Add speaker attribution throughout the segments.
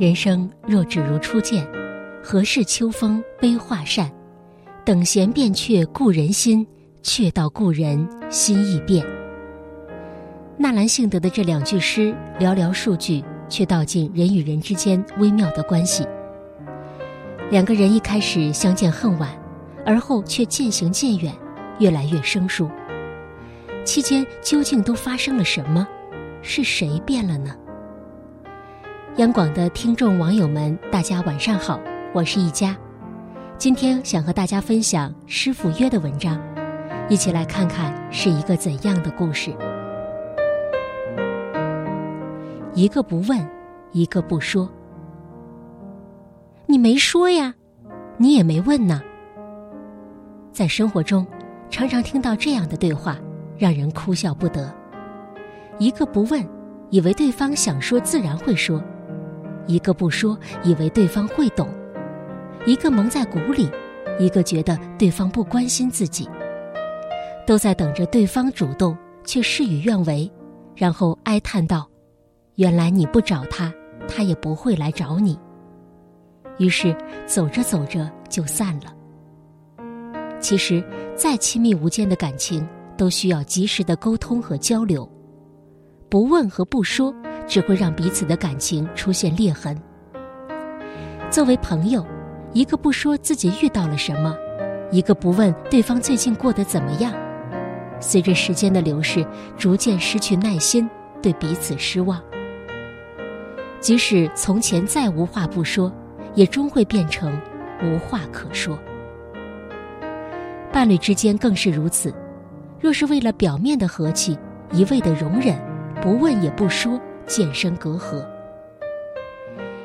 Speaker 1: 人生若只如初见，何事秋风悲画扇？等闲变却故人心，却道故人心易变。纳兰性德的这两句诗，寥寥数句，却道尽人与人之间微妙的关系。两个人一开始相见恨晚，而后却渐行渐远，越来越生疏。期间究竟都发生了什么？是谁变了呢？央广的听众网友们，大家晚上好，我是一佳。今天想和大家分享师傅约的文章，一起来看看是一个怎样的故事。一个不问，一个不说。你没说呀，你也没问呢。在生活中，常常听到这样的对话，让人哭笑不得。一个不问，以为对方想说自然会说。一个不说，以为对方会懂；一个蒙在鼓里，一个觉得对方不关心自己，都在等着对方主动，却事与愿违，然后哀叹道：“原来你不找他，他也不会来找你。”于是走着走着就散了。其实，再亲密无间的感情，都需要及时的沟通和交流，不问和不说。只会让彼此的感情出现裂痕。作为朋友，一个不说自己遇到了什么，一个不问对方最近过得怎么样，随着时间的流逝，逐渐失去耐心，对彼此失望。即使从前再无话不说，也终会变成无话可说。伴侣之间更是如此，若是为了表面的和气，一味的容忍，不问也不说。渐生隔阂，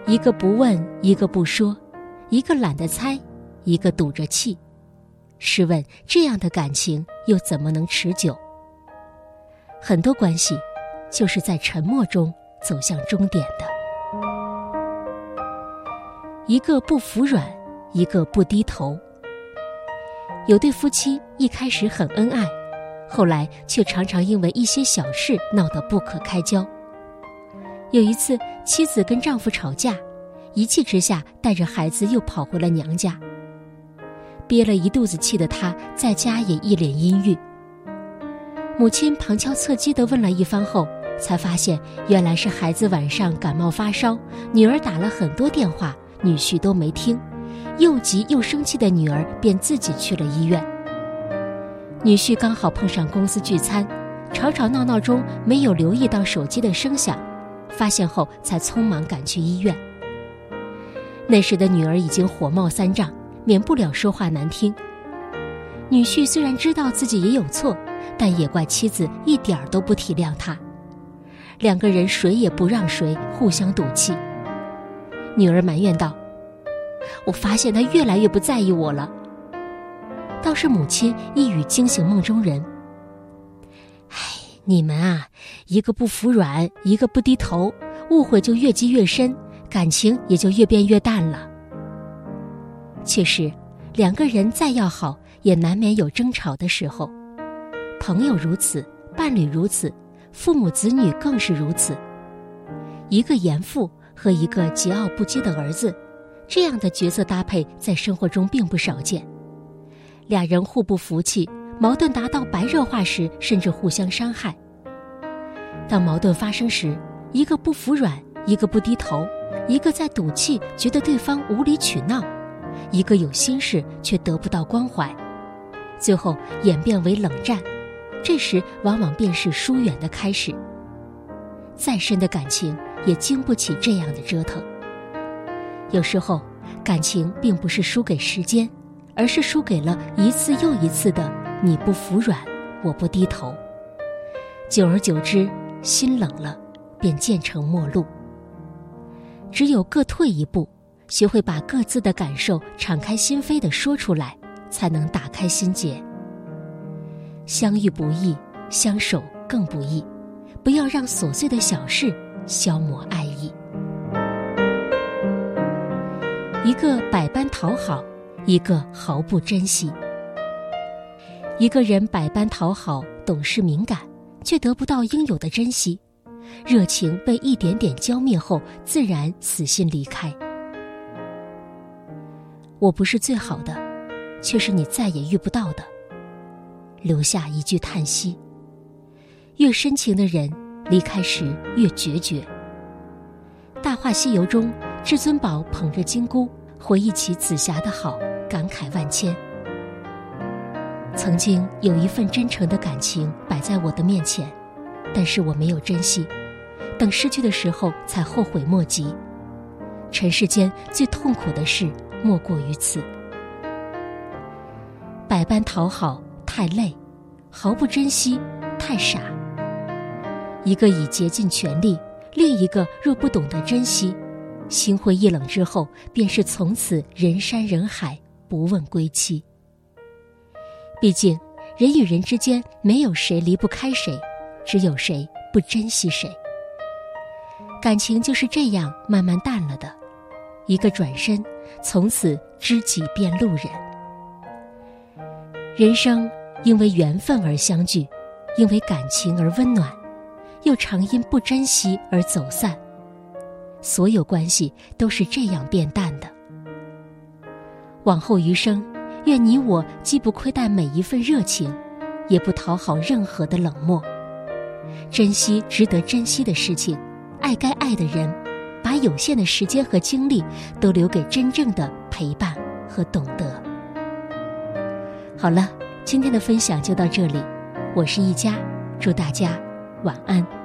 Speaker 1: 一个不问，一个不说，一个懒得猜，一个赌着气。试问这样的感情又怎么能持久？很多关系就是在沉默中走向终点的。一个不服软，一个不低头。有对夫妻一开始很恩爱，后来却常常因为一些小事闹得不可开交。有一次，妻子跟丈夫吵架，一气之下带着孩子又跑回了娘家。憋了一肚子气的她，在家也一脸阴郁。母亲旁敲侧击地问了一番后，才发现原来是孩子晚上感冒发烧，女儿打了很多电话，女婿都没听，又急又生气的女儿便自己去了医院。女婿刚好碰上公司聚餐，吵吵闹闹中没有留意到手机的声响。发现后，才匆忙赶去医院。那时的女儿已经火冒三丈，免不了说话难听。女婿虽然知道自己也有错，但也怪妻子一点儿都不体谅他。两个人谁也不让谁，互相赌气。女儿埋怨道：“我发现他越来越不在意我了。”倒是母亲一语惊醒梦中人。你们啊，一个不服软，一个不低头，误会就越积越深，感情也就越变越淡了。确实，两个人再要好，也难免有争吵的时候。朋友如此，伴侣如此，父母子女更是如此。一个严父和一个桀骜不羁的儿子，这样的角色搭配在生活中并不少见。俩人互不服气。矛盾达到白热化时，甚至互相伤害。当矛盾发生时，一个不服软，一个不低头，一个在赌气，觉得对方无理取闹，一个有心事却得不到关怀，最后演变为冷战。这时往往便是疏远的开始。再深的感情也经不起这样的折腾。有时候，感情并不是输给时间，而是输给了一次又一次的。你不服软，我不低头。久而久之，心冷了，便渐成陌路。只有各退一步，学会把各自的感受敞开心扉的说出来，才能打开心结。相遇不易，相守更不易。不要让琐碎的小事消磨爱意。一个百般讨好，一个毫不珍惜。一个人百般讨好，懂事敏感，却得不到应有的珍惜，热情被一点点浇灭后，自然死心离开。我不是最好的，却是你再也遇不到的。留下一句叹息。越深情的人，离开时越决绝。《大话西游》中，至尊宝捧着金箍，回忆起紫霞的好，感慨万千。曾经有一份真诚的感情摆在我的面前，但是我没有珍惜，等失去的时候才后悔莫及。尘世间最痛苦的事莫过于此。百般讨好太累，毫不珍惜太傻。一个已竭尽全力，另一个若不懂得珍惜，心灰意冷之后，便是从此人山人海，不问归期。毕竟，人与人之间没有谁离不开谁，只有谁不珍惜谁。感情就是这样慢慢淡了的，一个转身，从此知己变路人。人生因为缘分而相聚，因为感情而温暖，又常因不珍惜而走散。所有关系都是这样变淡的。往后余生。愿你我既不亏待每一份热情，也不讨好任何的冷漠，珍惜值得珍惜的事情，爱该爱的人，把有限的时间和精力都留给真正的陪伴和懂得。好了，今天的分享就到这里，我是一佳，祝大家晚安。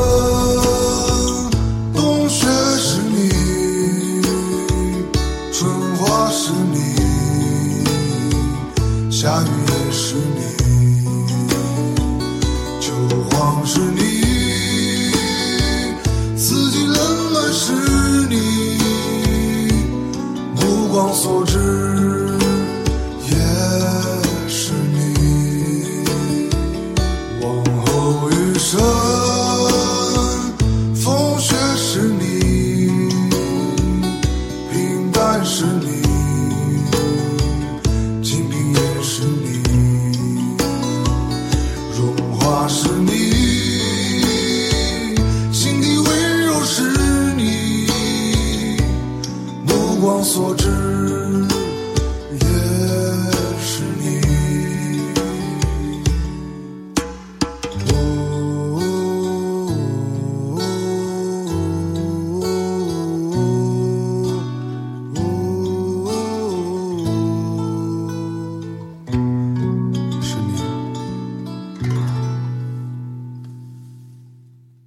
Speaker 2: 所知。